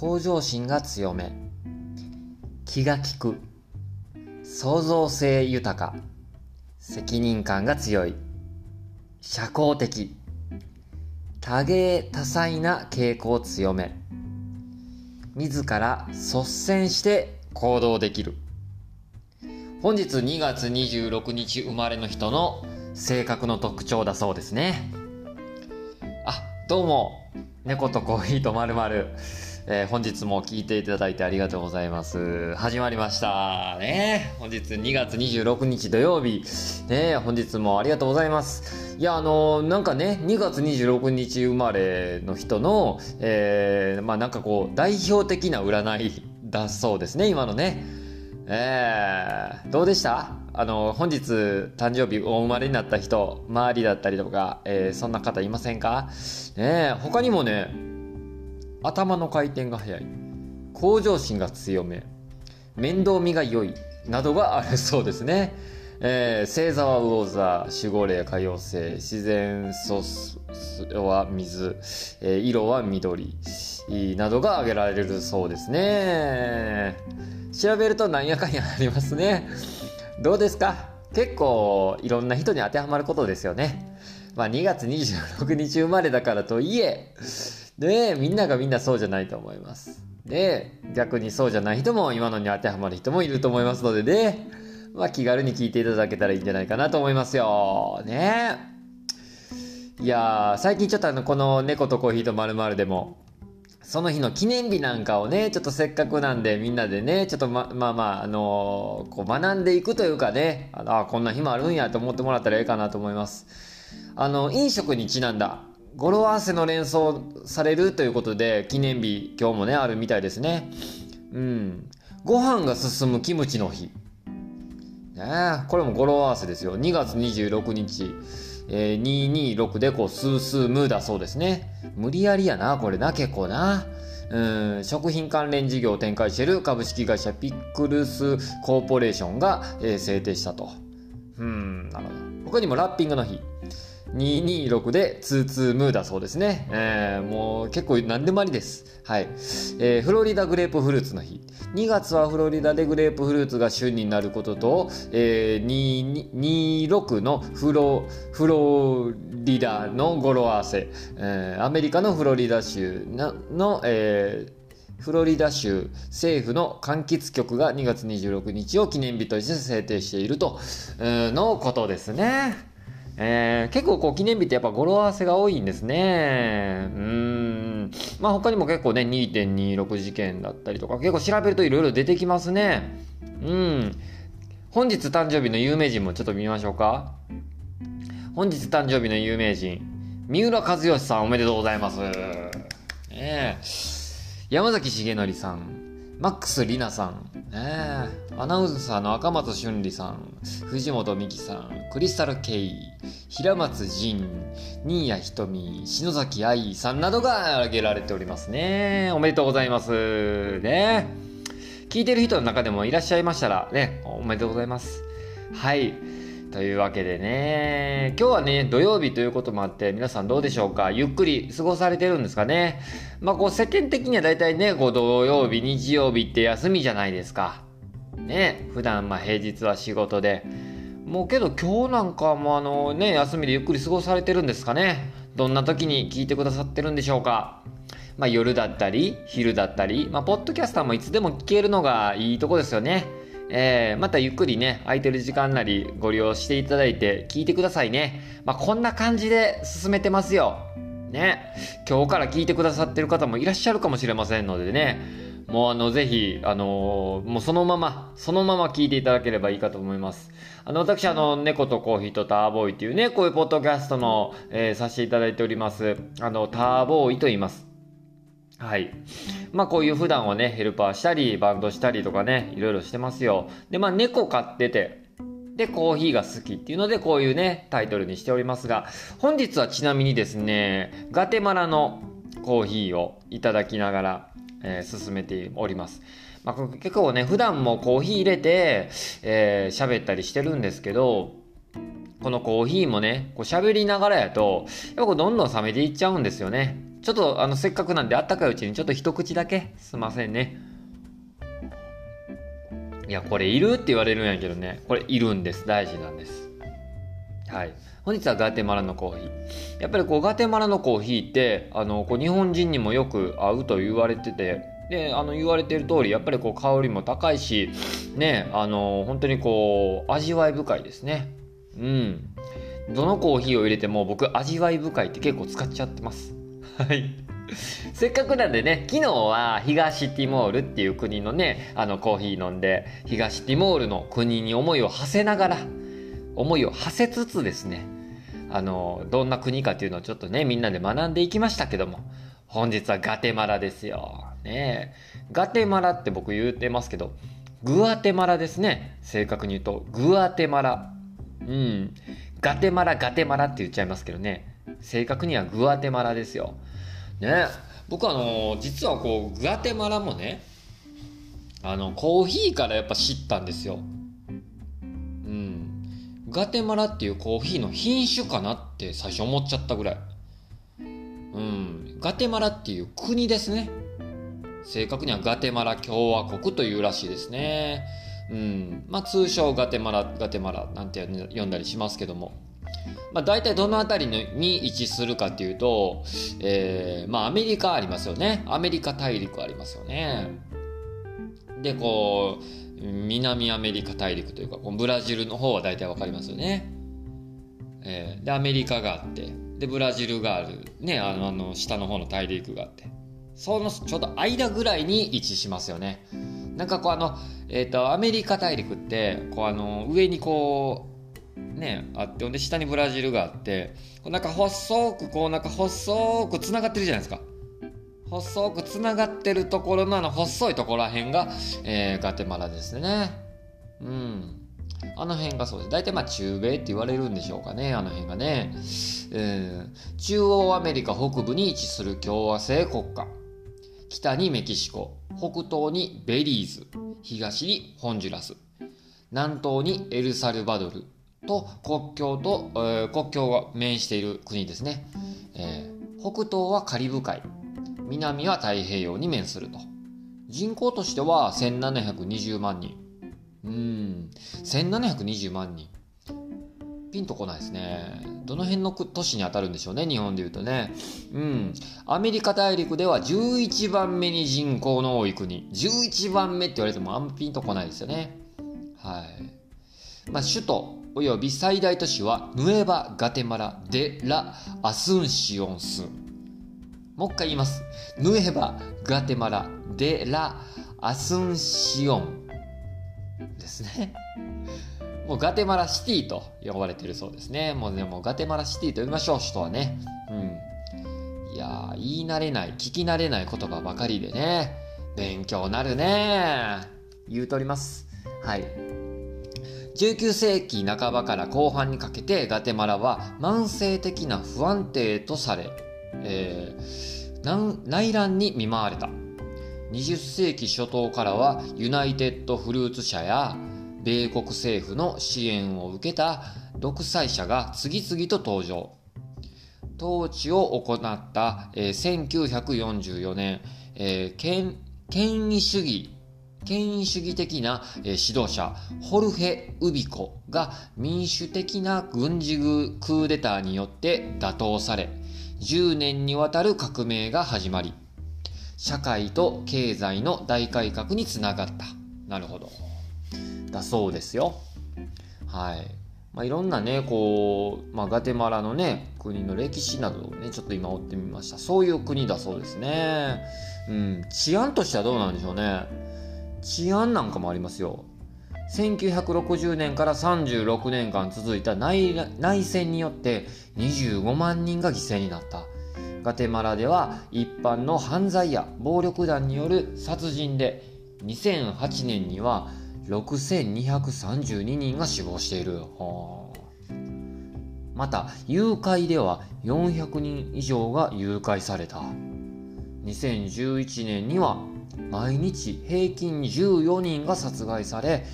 向上心が強め。気が利く。創造性豊か。責任感が強い。社交的。多芸多彩な傾向を強め。自ら率先して行動できる。本日2月26日生まれの人の性格の特徴だそうですね。あどうも。猫とコーヒーとまるまる。えー、本日も聞いていただいてありがとうございます。始まりましたね。本日2月26日土曜日。ね、本日もありがとうございます。いや、あのー、なんかね、2月26日生まれの人の、えー、まあなんかこう、代表的な占いだそうですね、今のね。えー、どうでした？あの、本日誕生日お生まれになった人、周りだったりとか、えー、そんな方いませんか？ね他にもね、頭の回転が速い。向上心が強め。面倒見が良い。などがあるそうですね、えー、星座は魚座。守護霊海洋星自然素は水、えー、色は緑。などが挙げられるそうですね。調べるとなんやかんやありますね。どうですか？結構いろんな人に当てはまることですよね。まあ2月26日生まれだからといえで、みんながみんなそうじゃないと思います。で、逆にそうじゃない人も今のに当てはまる人もいると思いますのでね、まあ気軽に聞いていただけたらいいんじゃないかなと思いますよ。ねいや最近ちょっとあの、この猫とコーヒーとまるでも、その日の記念日なんかをね、ちょっとせっかくなんでみんなでね、ちょっとま、まあまあ、あのー、こう学んでいくというかね、ああ、こんな日もあるんやと思ってもらったらええかなと思います。あの、飲食にちなんだ、語呂合わせの連想されるということで記念日今日もねあるみたいですね。うん。ご飯が進むキムチの日。ねこれも語呂合わせですよ。2月26日、えー、226でこうスースームーだそうですね。無理やりやなこれな結構な。うん。食品関連事業を展開している株式会社ピックルスコーポレーションが、えー、制定したと。うんなるほど。他にもラッピングの日。226でツーツームーだそうですね。えー、もう結構何でもありです。はい。えー、フロリダグレープフルーツの日。2月はフロリダでグレープフルーツが旬になることと、えー、26のフロ、フロリダの語呂合わせ、えー、アメリカのフロリダ州の、えーフロリダ州政府の柑橘局が2月26日を記念日として制定しているとのことですね。えー、結構こう記念日ってやっぱ語呂合わせが多いんですね。うん。まあ他にも結構ね、2.26事件だったりとか、結構調べるといろいろ出てきますね。うん。本日誕生日の有名人もちょっと見ましょうか。本日誕生日の有名人、三浦和義さんおめでとうございます。えー、山崎重則さん、マックス・リナさん、ね、アナウンサーの赤松俊里さん、藤本美貴さん、クリスタル・ケイ、平松仁、新谷瞳、篠崎愛さんなどが挙げられておりますね。おめでとうございます。ね。聞いてる人の中でもいらっしゃいましたら、ね、おめでとうございます。はい。というわけでね、今日はね、土曜日ということもあって、皆さんどうでしょうか？ゆっくり過ごされてるんですかね？まあこう世間的には大体ね、こう土曜日、日曜日って休みじゃないですか。ね、普段まあ平日は仕事で。もうけど今日なんかもあのね、休みでゆっくり過ごされてるんですかね？どんな時に聞いてくださってるんでしょうか？まあ夜だったり、昼だったり、まあポッドキャスターもいつでも聞けるのがいいとこですよね。えー、またゆっくりね、空いてる時間なりご利用していただいて聞いてくださいね。まあ、こんな感じで進めてますよ。ね。今日から聞いてくださってる方もいらっしゃるかもしれませんのでね。もうあの、ぜひ、あのー、もうそのまま、そのまま聞いていただければいいかと思います。あの、私、あの、猫とコーヒーとターボーイっていうね、こういうポッドキャストの、えー、させていただいております。あの、ターボーイと言います。はい。まあこういう普段はね、ヘルパーしたり、バンドしたりとかね、いろいろしてますよ。で、まあ猫飼ってて、で、コーヒーが好きっていうので、こういうね、タイトルにしておりますが、本日はちなみにですね、ガテマラのコーヒーをいただきながら、えー、進めております。まあ、結構ね、普段もコーヒー入れて、えー、喋ったりしてるんですけど、このコーヒーもね、こう喋りながらやと、やっぱどんどん冷めていっちゃうんですよね。ちょっとあのせっかくなんであったかいうちにちょっと一口だけ。すいませんね。いやこれいるって言われるんやけどね。これいるんです。大事なんです。はい。本日はガテマラのコーヒー。やっぱりこうガテマラのコーヒーってあのこう日本人にもよく合うと言われててであの言われてる通りやっぱりこう香りも高いしねあの本当にこう味わい深いですね。うん。どのコーヒーを入れても僕味わい深いって結構使っちゃってます。はい。せっかくなんでね昨日は東ティモールっていう国のねあのコーヒー飲んで東ティモールの国に思いを馳せながら思いを馳せつつですねあのどんな国かっていうのをちょっとねみんなで学んでいきましたけども本日はガテマラですよ。ね。ガテマラって僕言うてますけどグアテマラですね。正確に言うとグアテマラ。うん。ガテマラガテマラって言っちゃいますけどね。正確にはグアテマラですよ。ね僕あの実はこうグアテマラもねあのコーヒーからやっぱ知ったんですよ。うんガテマラっていうコーヒーの品種かなって最初思っちゃったぐらい。うんガテマラっていう国ですね。正確にはガテマラ共和国というらしいですね。うん。まあ通称ガテマラ、ガテマラなんて呼んだりしますけども。まあ大体どの辺りに位置するかっていうと、えー、まあアメリカありますよね。アメリカ大陸ありますよね。で、こう、南アメリカ大陸というか、このブラジルの方は大体わかりますよね。えー、で、アメリカがあって、で、ブラジルがある、ね、あの、あの下の方の大陸があって。そのちょうど間ぐらいに位置しますよね。なんかこうあの、えっ、ー、と、アメリカ大陸って、こうあの、上にこう、ね、あって、ほんで下にブラジルがあって、こうなんか細く、こうなんか細く繋がってるじゃないですか。細く繋がってるところのあの細いところらへんが、えー、ガテマラですね。うん。あの辺がそうです。大体まあ中米って言われるんでしょうかね、あの辺がね。えー、中央アメリカ北部に位置する共和制国家。北にメキシコ、北東にベリーズ、東にホンジュラス、南東にエルサルバドルと国境と、えー、国境が面している国ですね、えー、北東はカリブ海、南は太平洋に面すると。人口としては1720万人。うん、1720万人。ピンとこないですね。どの辺の都市に当たるんでしょうね、日本で言うとね。うん。アメリカ大陸では11番目に人口の多い国。11番目って言われてもあんまピンとこないですよね。はい。まあ、首都及び最大都市はヌエバ・ガテマラ・デ・ラ・アスンシオンス。もう一回言います。ヌエバ・ガテマラ・デ・ラ・アスンシオンですね。もうガテマラシティと呼ばれてるそうですね。もうでもうガテマラシティと呼びましょう、首都はね。うん。いや言い慣れない、聞き慣れない言葉ばかりでね。勉強なるね。言うとります。はい。19世紀半ばから後半にかけてガテマラは慢性的な不安定とされ、えー、内乱に見舞われた。20世紀初頭からはユナイテッドフルーツ社や米国政府の支援を受けた独裁者が次々と登場。統治を行った、えー、1944年、えー、権権威主義権威主義的な、指導者ホルヘ・ウビコが民主的な軍事クーデターによって打倒され10年にわたる革命が始まり社会と経済の大改革につながったなるほどだそうですよ。はい。まあ、いろんなね、こう、まあ、ガテマラのね、国の歴史などをね、ちょっと今追ってみました。そういう国だそうですね。うん、治安としてはどうなんでしょうね。治安なんかもありますよ。1960年から36年間続いた内内戦によって25万人が犠牲になった。ガテマラでは一般の犯罪や暴力団による殺人で2008年には6232人が死亡している。また、誘拐では400人以上が誘拐された。2011年には毎日平均14人が殺害され、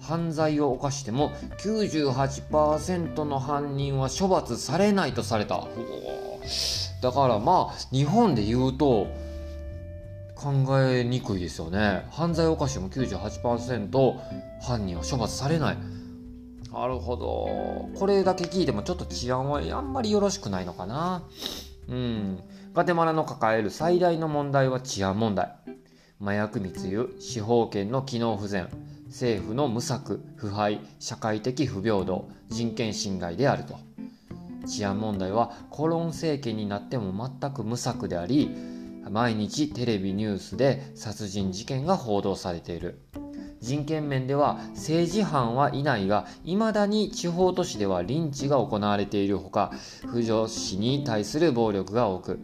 犯罪を犯しても98%の犯人は処罰されないとされた。だからまあ日本で言うと考えにくいですよね。犯罪犯しても98%犯人は処罰されない。なるほど。これだけ聞いてもちょっと治安はあんまりよろしくないのかな。うん。ガテマラの抱える最大の問題は治安問題。麻薬密輸司法権の機能不全政府の無策腐敗社会的不平等人権侵害であると。治安問題はコロン政権になっても全く無策であり毎日テレビニュースで殺人事件が報道されている。人権面では政治犯はいないが未だに地方都市ではリンチが行われているほか不女子に対する暴力が多く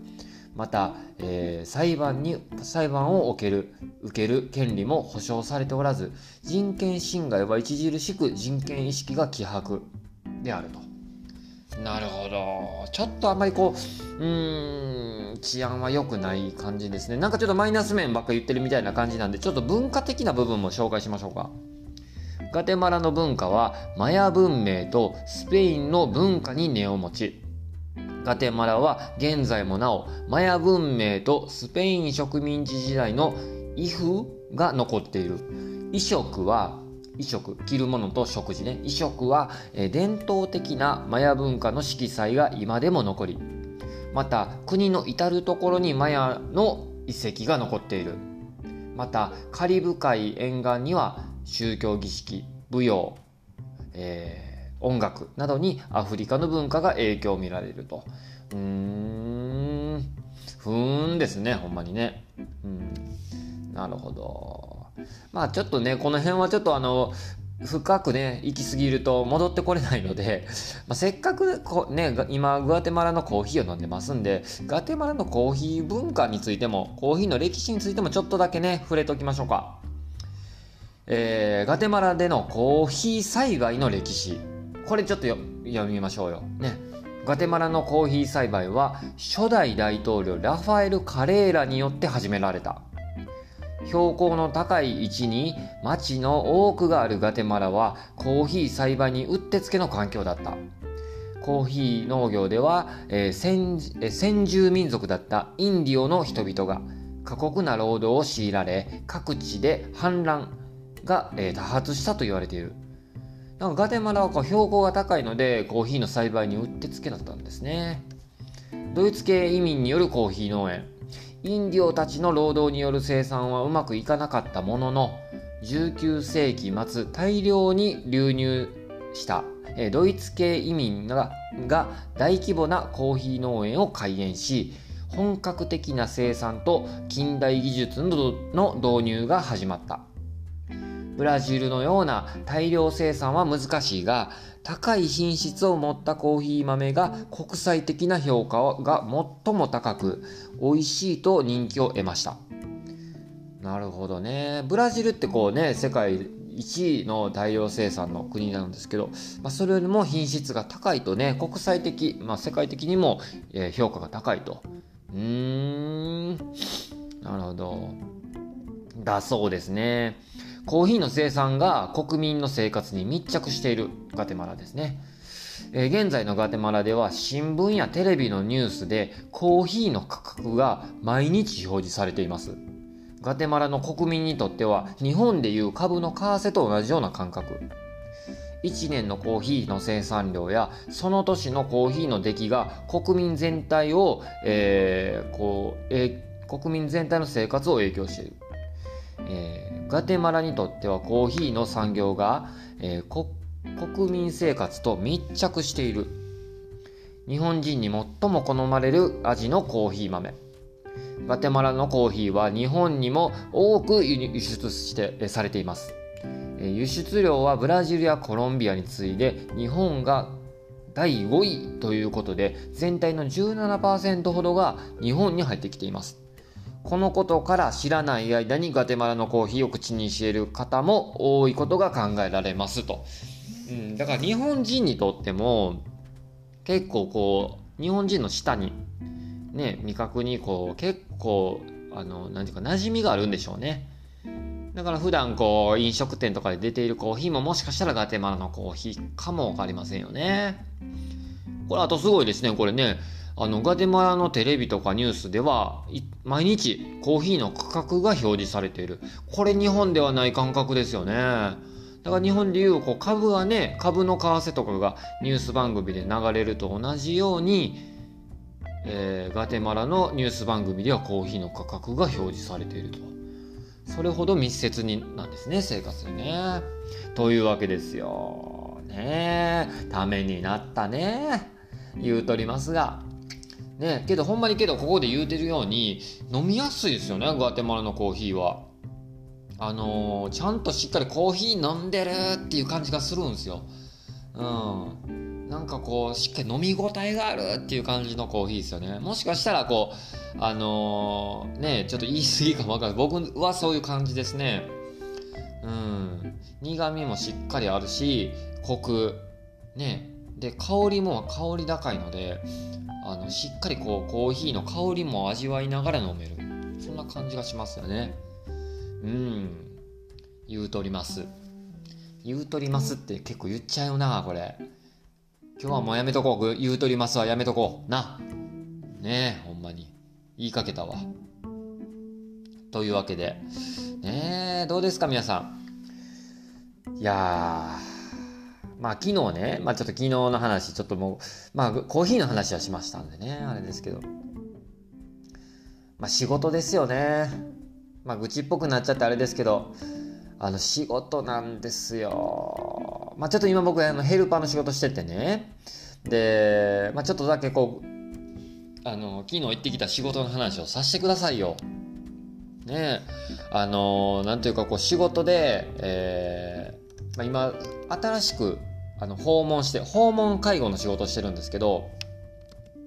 また、えー、裁判に裁判を受ける受ける権利も保障されておらず人権侵害は著しく人権意識が希薄であると。なるほどちょっとあんまりこううーん治安は良くない感じですねなんかちょっとマイナス面ばっか言ってるみたいな感じなんでちょっと文化的な部分も紹介しましょうか。ガテマラの文化はマヤ文明とスペインの文化に根を持ちガテマラは現在もなおマヤ文明とスペイン植民地時代の衣風が残っている。衣食は衣食着るものと食事ね。衣食は、え伝統的なマヤ文化の色彩が今でも残りまた国の至る所にマヤの遺跡が残っている。またカリブ海沿岸には宗教儀式舞踊、えー音楽などにアフリカの文化が影響を見られると。うーん、ふーんですね、ほんまにね。うん、なるほど。まあちょっとね、この辺はちょっとあの、深くね、行き過ぎると戻ってこれないので、まあ、せっかくこね、今、グアテマラのコーヒーを飲んでますんで、ガテマラのコーヒー文化についても、コーヒーの歴史についてもちょっとだけね、触れておきましょうか。えー、ガテマラでのコーヒー栽培の歴史。これちょっと読みましょうよ。ね。ガテマラのコーヒー栽培は初代大統領ラファエル・カレーラによって始められた。標高の高い位置に町の多くがあるガテマラはコーヒー栽培にうってつけの環境だった。コーヒー農業では、えー、先先住民族だったインディオの人々が過酷な労働を強いられ各地で反乱が、えー、多発したと言われている。なんかガテマラはこう標高が高いのでコーヒーの栽培にうってつけだったんですね。ドイツ系移民によるコーヒー農園。インディオたちの労働による生産はうまくいかなかったものの19世紀末大量に流入した。ドイツ系移民が大規模なコーヒー農園を開園し本格的な生産と近代技術の導入が始まった。ブラジルのような大量生産は難しいが高い品質を持ったコーヒー豆が国際的な評価が最も高く美味しいと人気を得ました。なるほどね。ブラジルってこうね世界1位の大量生産の国なんですけど、まあ、それよりも品質が高いとね国際的、まあ、世界的にも、評価が高いと。うーん。なるほど。だそうですね。コーヒーの生産が国民の生活に密着しているガテマラですね。え、現在のガテマラでは新聞やテレビのニュースでコーヒーの価格が毎日表示されています。ガテマラの国民にとっては日本でいう株の為替と同じような感覚。1年のコーヒーの生産量やその年のコーヒーの出来が国民全体を、えー、こうえー、国民全体の生活を影響している。えー、ガテマラにとってはコーヒーの産業が、えー、国民生活と密着している。日本人に最も好まれる味のコーヒー豆。ガテマラのコーヒーは日本にも多く輸出してされています。輸出量はブラジルやコロンビアに次いで日本が第5位ということで全体の17%ほどが日本に入ってきています。このことから知らない間にガテマラのコーヒーを口にしている方も多いことが考えられますと。うん、だから日本人にとっても結構こう日本人の舌にね味覚にこう結構あの何ていうか馴染みがあるんでしょうね。だから普段こう飲食店とかで出ているコーヒーももしかしたらガテマラのコーヒーかもわかりませんよね。これあとすごいですねこれねあのガテマラのテレビとかニュースでは毎日コーヒーの価格が表示されている。これ日本ではない感覚ですよね。だから日本でいうこう株はね株の為替とかがニュース番組で流れると同じように、えー、ガテマラのニュース番組ではコーヒーの価格が表示されていると。それほど密接になんですね生活でね。というわけですよね。ためになったね。言うとりますが。ね。けどほんまにけどここで言うてるように飲みやすいですよねグアテマラのコーヒーは。あのー、ちゃんとしっかりコーヒー飲んでるっていう感じがするんですよ。うん。なんかこうしっかり飲み応えがあるっていう感じのコーヒーですよね。もしかしたらこうあのー、ねちょっと言い過ぎかもわかんない。僕はそういう感じですね。うん。苦味もしっかりあるしコク。ね。で香りも香り高いのであのしっかりこうコーヒーの香りも味わいながら飲める。そんな感じがしますよね。うん。言うとります。言うとりますって結構言っちゃうなこれ。今日はもうやめとこう。言うとりますはやめとこう。な。ねえほんまに。言いかけたわ。というわけで。ねえどうですか皆さん。いやー。まあ昨日ね、まあちょっと昨日の話、ちょっともう、まあコーヒーの話はしましたんでね、あれですけど。まあ仕事ですよね。まあ愚痴っぽくなっちゃってあれですけど、あの仕事なんですよ。まあちょっと今僕あのヘルパーの仕事しててね。で、まあちょっとだけこう、あの、昨日行ってきた仕事の話をさせてくださいよ。ねあのなんというかこう仕事で、えー、まあ、今新しくあの訪問して訪問介護の仕事してるんですけど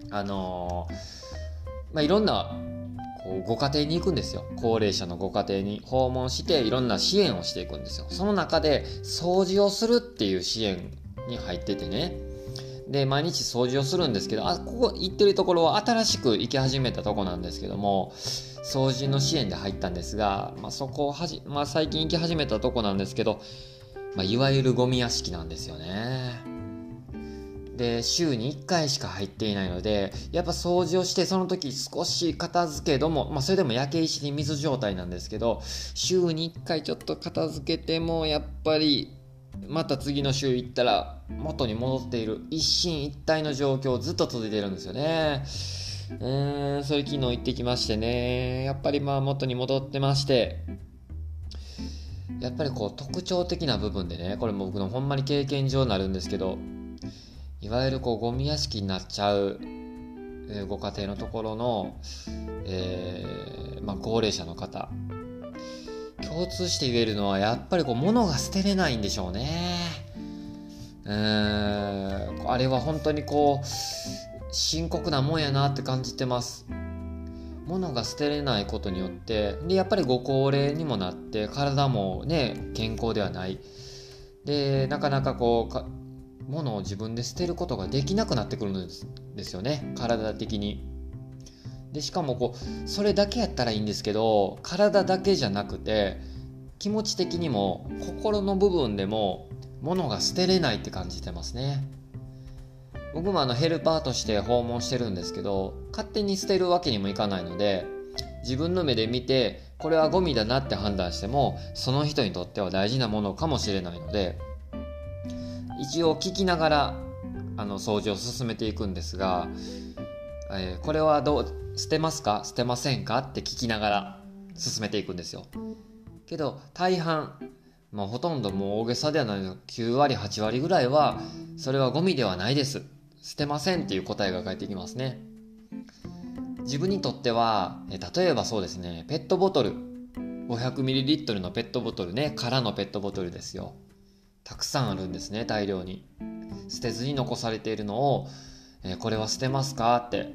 あのー、まあ、いろんなこうご家庭に行くんですよ。高齢者のご家庭に訪問していろんな支援をしていくんですよ。その中で掃除をするっていう支援に入っててね。で毎日掃除をするんですけどあここ行ってるところは新しく行き始めたとこなんですけども掃除の支援で入ったんですが、まあ、そこをはじ、まあ、最近行き始めたとこなんですけどまあ、いわゆるゴミ屋敷なんですよね。で週に1回しか入っていないのでやっぱ掃除をしてその時少し片付けども、まあ、それでも焼け石に水状態なんですけど週に1回ちょっと片付けてもやっぱりまた次の週行ったら元に戻っている一進一退の状況をずっと続いてるんですよね。うーんそれ昨日行ってきましてねやっぱりまあ元に戻ってましてやっぱりこう特徴的な部分でねこれも僕のほんまに経験上になるんですけどいわゆるこうゴミ屋敷になっちゃう、ご家庭のところの、えー、まあ、高齢者の方共通して言えるのはやっぱりこう物が捨てれないんでしょうね。うーんあれは本当にこう深刻なもんやなって感じてます。物が捨てれないことによってでやっぱりご高齢にもなって体もね健康ではない。でなかなかこうか物を自分で捨てることができなくなってくるんですよね。体的に。でしかもこうそれだけやったらいいんですけど体だけじゃなくて気持ち的にも心の部分でも物が捨てれないって感じてますね。僕もあのヘルパーとして訪問してるんですけど勝手に捨てるわけにもいかないので自分の目で見てこれはゴミだなって判断してもその人にとっては大事なものかもしれないので一応聞きながらあの掃除を進めていくんですが、えー、これはどう捨てますか？捨てませんか？って聞きながら進めていくんですよ。けど大半まあ、ほとんどもう大げさではないの9割8割ぐらいはそれはゴミではないです。捨てませんっていう答えが返ってきますね。自分にとっては例えばそうですねペットボトル。500ml のペットボトルね空のペットボトルですよ。たくさんあるんですね大量に。捨てずに残されているのを、えこれは捨てますかって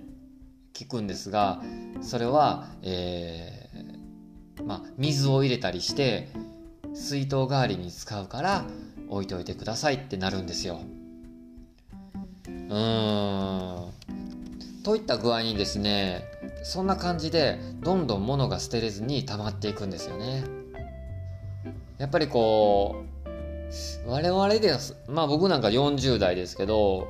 聞くんですがそれは、えー、まあ、水を入れたりして水筒代わりに使うから置いておいてくださいってなるんですよ。うん。といった具合にですねそんな感じでどんどん物が捨てれずに溜まっていくんですよね。やっぱりこう我々ですまあ僕なんか40代ですけど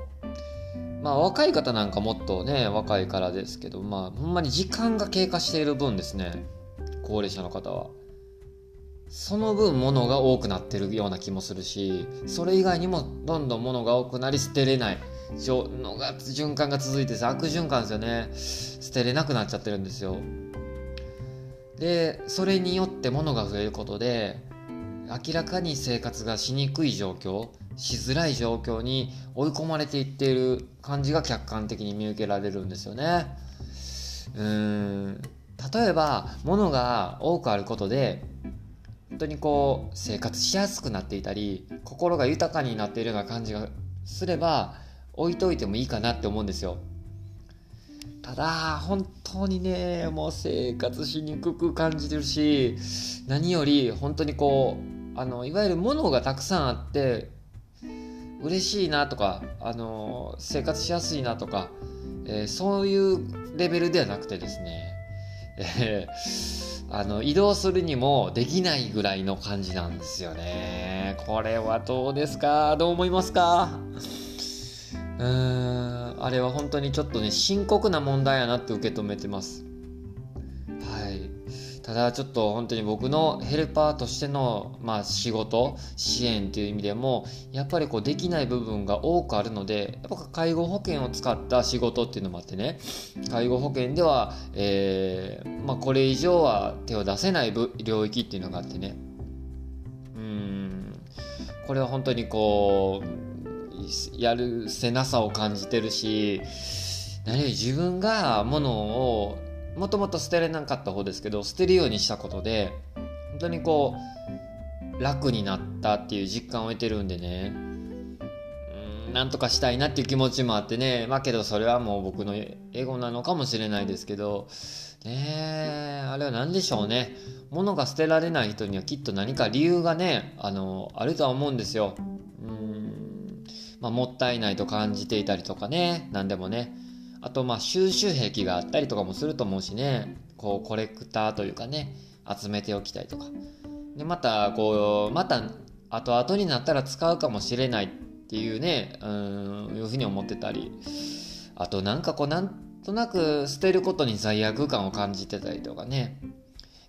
まあ若い方なんかもっとね若いからですけどまあほんまに時間が経過している分ですね高齢者の方は。その分物が多くなってるような気もするしそれ以外にもどんどん物が多くなり捨てれない。のが循環が続いて悪循環ですよね。捨てれなくなっちゃってるんですよ。でそれによって物が増えることで明らかに生活がしにくい状況しづらい状況に追い込まれていっている感じが客観的に見受けられるんですよね。うん。例えば物が多くあることで本当にこう生活しやすくなっていたり心が豊かになっているような感じがすれば置いといてもいいかなって思うんですよ。ただ本当にねもう生活しにくく感じてるし何より本当にこうあのいわゆる物がたくさんあって嬉しいなとか、あの生活しやすいなとか、えー、そういうレベルではなくてですね、えー、あの移動するにもできないぐらいの感じなんですよね。これはどうですか？どう思いますか？うーんあれは本当にちょっとね深刻な問題やなって受け止めてます。はい。ただちょっと本当に僕のヘルパーとしての、まあ、仕事支援っていう意味でもやっぱりこうできない部分が多くあるのでやっぱ介護保険を使った仕事っていうのもあってね介護保険では、えー、まあ、これ以上は手を出せない領域っていうのがあってね。うん。これは本当にこうやるせなさを感じてるし何より自分がものをもともと捨てれなかった方ですけど捨てるようにしたことで本当にこう楽になったっていう実感を得てるんでね。うんなんとかしたいなっていう気持ちもあってね。まあけどそれはもう僕のエゴなのかもしれないですけど。ねあれは何でしょうね。物が捨てられない人にはきっと何か理由がねあのあるとは思うんですよ。うん。まあもったいないと感じていたりとかね何でもね。あとまあ収集癖があったりとかもすると思うしね。こうコレクターというかね集めておきたいとか。でまたこうまた後々になったら使うかもしれないっていうねうんいうふうに思ってたり。あとなんかこうなんとなく捨てることに罪悪感を感じてたりとかね。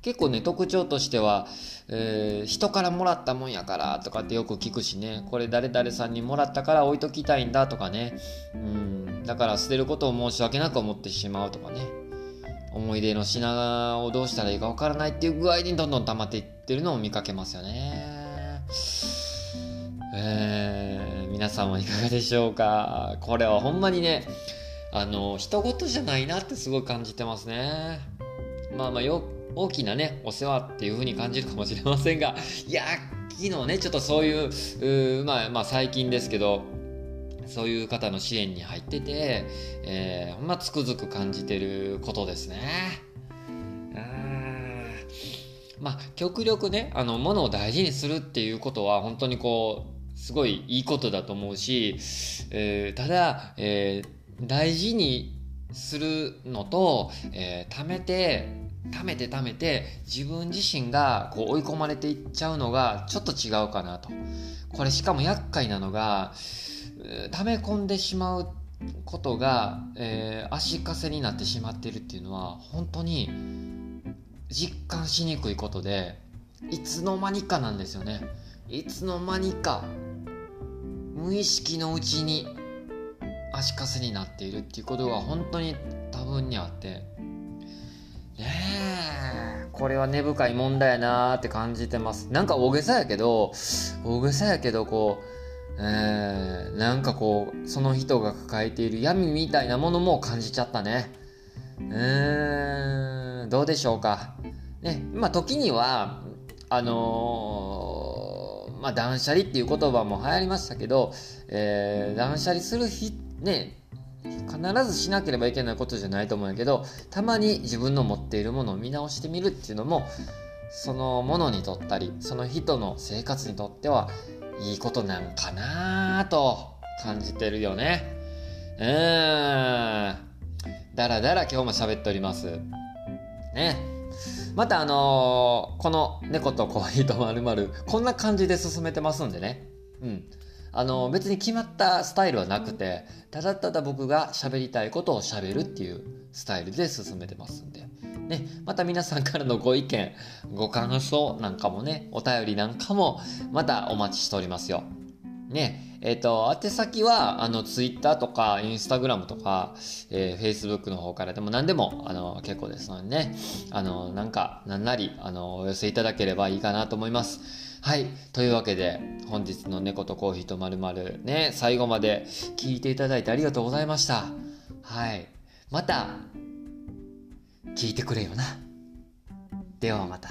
結構ね特徴としては、えー、人からもらったもんやからとかってよく聞くしね。これ誰々さんにもらったから置いときたいんだとかね。うん。だから捨てることを申し訳なく思ってしまうとかね。思い出の品をどうしたらいいかわからないっていう具合にどんどん溜まっていってるのを見かけますよね。えー、皆さんはいかがでしょうか？これはほんまにねあの人事じゃないなってすごい感じてますね。まあまあよ大きなねお世話っていう風に感じるかもしれませんが いや昨日ねちょっとそういうまあまあ最近ですけどそういう方の支援に入ってて、えー、まあ、つくづく感じてることですね。まあ、極力ね、あの、ものを大事にするっていうことは、本当にこう、すごいいいことだと思うし、えー、ただ、えー、大事にするのと、えー、貯めて、貯めて貯めて自分自身がこう追い込まれていっちゃうのがちょっと違うかなと。これしかも厄介なのが、溜め込んでしまうことが、えー、足かせになってしまっているっていうのは本当に実感しにくいことでいつの間にかなんですよね。いつの間にか無意識のうちに足かせになっているっていうことが本当に多分にあって。ねえ。これは根深い問題やなーって感じてます。なんか大げさやけど大げさやけどこうえー、なんかこうその人が抱えている闇みたいなものも感じちゃったね。うーんどうでしょうか。ねまあ時にはあのー、まあ断捨離っていう言葉も流行りましたけど、えー、断捨離する日ね必ずしなければいけないことじゃないと思うんやけどたまに自分の持っているものを見直してみるっていうのもそのものにとったりその人の生活にとってはいいことなんかなと感じてるよね。うん。だらだら今日も喋っております。ね。またあのー、この猫とコーヒーとまるまるこんな感じで進めてますんでね。うん。あの別に決まったスタイルはなくてただただ僕が喋りたいことを喋るっていうスタイルで進めてますんで、ね、また皆さんからのご意見ご感想なんかもねお便りなんかもまたお待ちしておりますよ。ね、えっ、ー、と、宛先は、あの、ツイッターとか、インスタグラムとか、えー、フェイスブックの方からでも何でも、あの、結構ですのでね、あの、なんか、なんなり、あの、お寄せいただければいいかなと思います。はい。というわけで、本日の猫とコーヒーとまるまるね、最後まで聞いていただいてありがとうございました。はい。また、聞いてくれよな。ではまた。